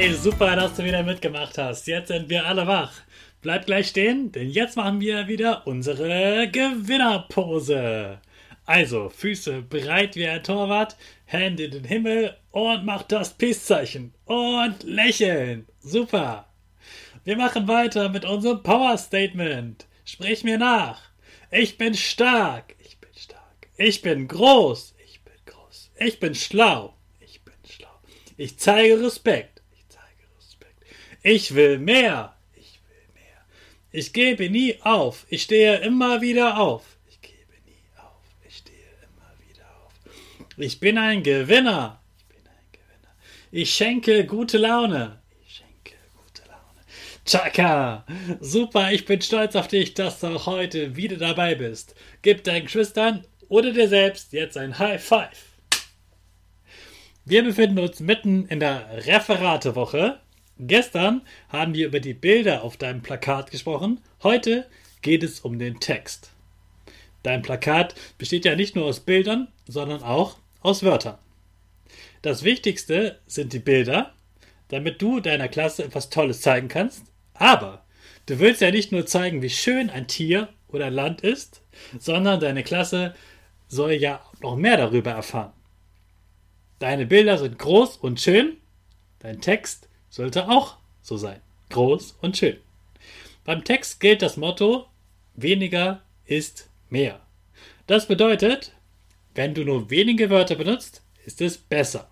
Hey, super, dass du wieder mitgemacht hast. Jetzt sind wir alle wach. Bleib gleich stehen, denn jetzt machen wir wieder unsere Gewinnerpose. Also, Füße breit wie ein Torwart, Hände in den Himmel und mach das Peace-Zeichen. Und lächeln. Super. Wir machen weiter mit unserem Power Statement. Sprich mir nach. Ich bin stark. Ich bin stark. Ich bin groß. Ich bin groß. Ich bin schlau. Ich bin schlau. Ich zeige Respekt. Ich will mehr. Ich will mehr. Ich gebe nie auf. Ich stehe immer wieder auf. Ich gebe nie auf. Ich stehe immer wieder auf. Ich bin ein Gewinner. Ich bin ein Gewinner. Ich schenke gute Laune. Ich schenke gute Laune. Chaka! Super, ich bin stolz auf dich, dass du auch heute wieder dabei bist. Gib deinen Geschwistern oder dir selbst jetzt ein High Five. Wir befinden uns mitten in der Referatewoche. Gestern haben wir über die Bilder auf deinem Plakat gesprochen. Heute geht es um den Text. Dein Plakat besteht ja nicht nur aus Bildern, sondern auch aus Wörtern. Das Wichtigste sind die Bilder, damit du deiner Klasse etwas Tolles zeigen kannst. Aber du willst ja nicht nur zeigen, wie schön ein Tier oder ein Land ist, sondern deine Klasse soll ja noch mehr darüber erfahren. Deine Bilder sind groß und schön. Dein Text sollte auch so sein. Groß und schön. Beim Text gilt das Motto, weniger ist mehr. Das bedeutet, wenn du nur wenige Wörter benutzt, ist es besser.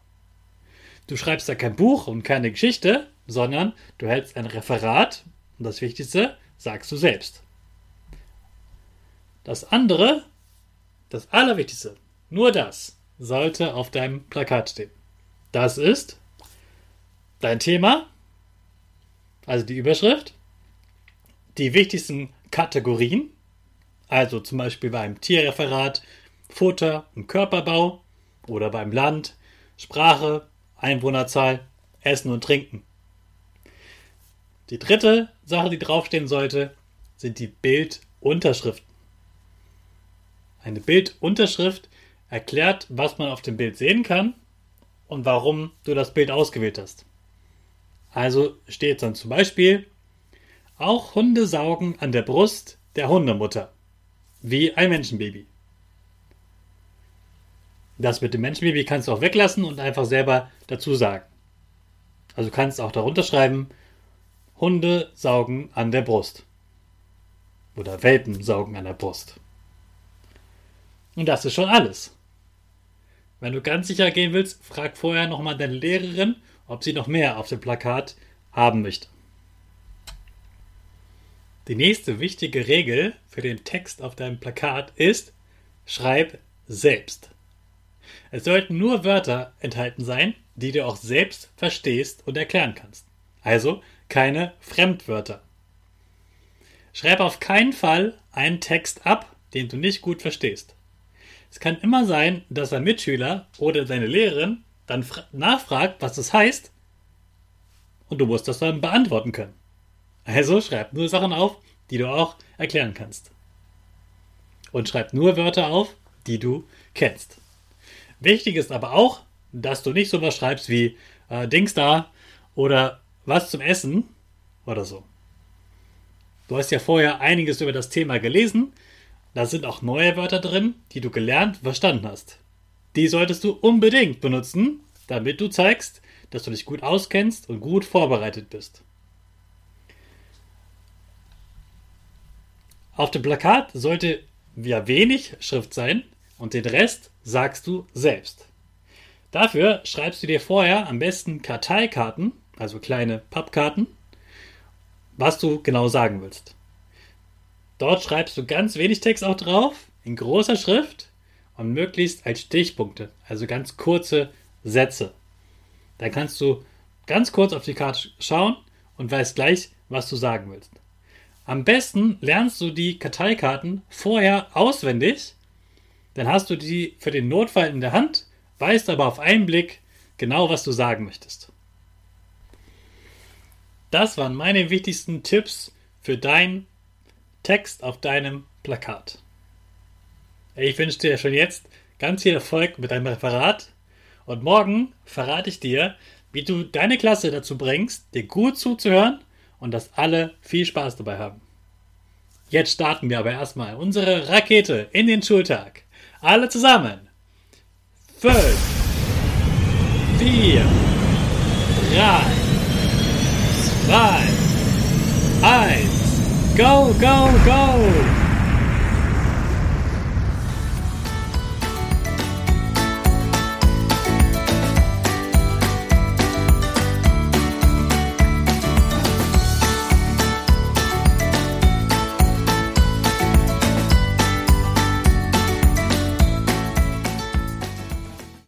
Du schreibst da kein Buch und keine Geschichte, sondern du hältst ein Referat und das Wichtigste sagst du selbst. Das andere, das Allerwichtigste, nur das sollte auf deinem Plakat stehen. Das ist dein Thema, also die Überschrift, die wichtigsten Kategorien, also zum Beispiel beim Tierreferat, Futter und Körperbau oder beim Land, Sprache, Einwohnerzahl, Essen und Trinken. Die dritte Sache, die draufstehen sollte, sind die Bildunterschriften. Eine Bildunterschrift erklärt, was man auf dem Bild sehen kann und warum du das Bild ausgewählt hast. Also steht dann zum Beispiel, auch Hunde saugen an der Brust der Hundemutter, wie ein Menschenbaby. Das mit dem Menschenbaby kannst du auch weglassen und einfach selber dazu sagen. Also du kannst auch darunter schreiben, Hunde saugen an der Brust. Oder Welpen saugen an der Brust. Und das ist schon alles. Wenn du ganz sicher gehen willst, frag vorher nochmal deine Lehrerin, ob sie noch mehr auf dem Plakat haben möchte. Die nächste wichtige Regel für den Text auf deinem Plakat ist, schreib selbst. Es sollten nur Wörter enthalten sein, die du auch selbst verstehst und erklären kannst. Also keine Fremdwörter. Schreib auf keinen Fall einen Text ab, den du nicht gut verstehst. Es kann immer sein, dass ein Mitschüler oder deine Lehrerin dann nachfragt, was das heißt, und du musst das dann beantworten können. Also schreib nur Sachen auf, die du auch erklären kannst. Und schreib nur Wörter auf, die du kennst. Wichtig ist aber auch, dass du nicht sowas schreibst wie äh, Dings da oder was zum Essen oder so. Du hast ja vorher einiges über das Thema gelesen. Da sind auch neue Wörter drin, die du gelernt, verstanden hast. Die solltest du unbedingt benutzen, damit du zeigst, dass du dich gut auskennst und gut vorbereitet bist. Auf dem Plakat sollte ja wenig Schrift sein und den Rest sagst du selbst. Dafür schreibst du dir vorher am besten Karteikarten, also kleine Pappkarten, was du genau sagen willst. Dort schreibst du ganz wenig Text auch drauf, in großer Schrift und möglichst als Stichpunkte, also ganz kurze Sätze. Dann kannst du ganz kurz auf die Karte schauen und weißt gleich, was du sagen willst. Am besten lernst du die Karteikarten vorher auswendig, dann hast du die für den Notfall in der Hand, weißt aber auf einen Blick genau, was du sagen möchtest. Das waren meine wichtigsten Tipps für deinen Text auf deinem Plakat. Ich wünsche dir schon jetzt ganz viel Erfolg mit deinem Referat und morgen verrate ich dir, wie du deine Klasse dazu bringst, dir gut zuzuhören und dass alle viel Spaß dabei haben. Jetzt starten wir aber erstmal unsere Rakete in den Schultag. Alle zusammen. 5, 4, 3, 2, 1, go, go, go!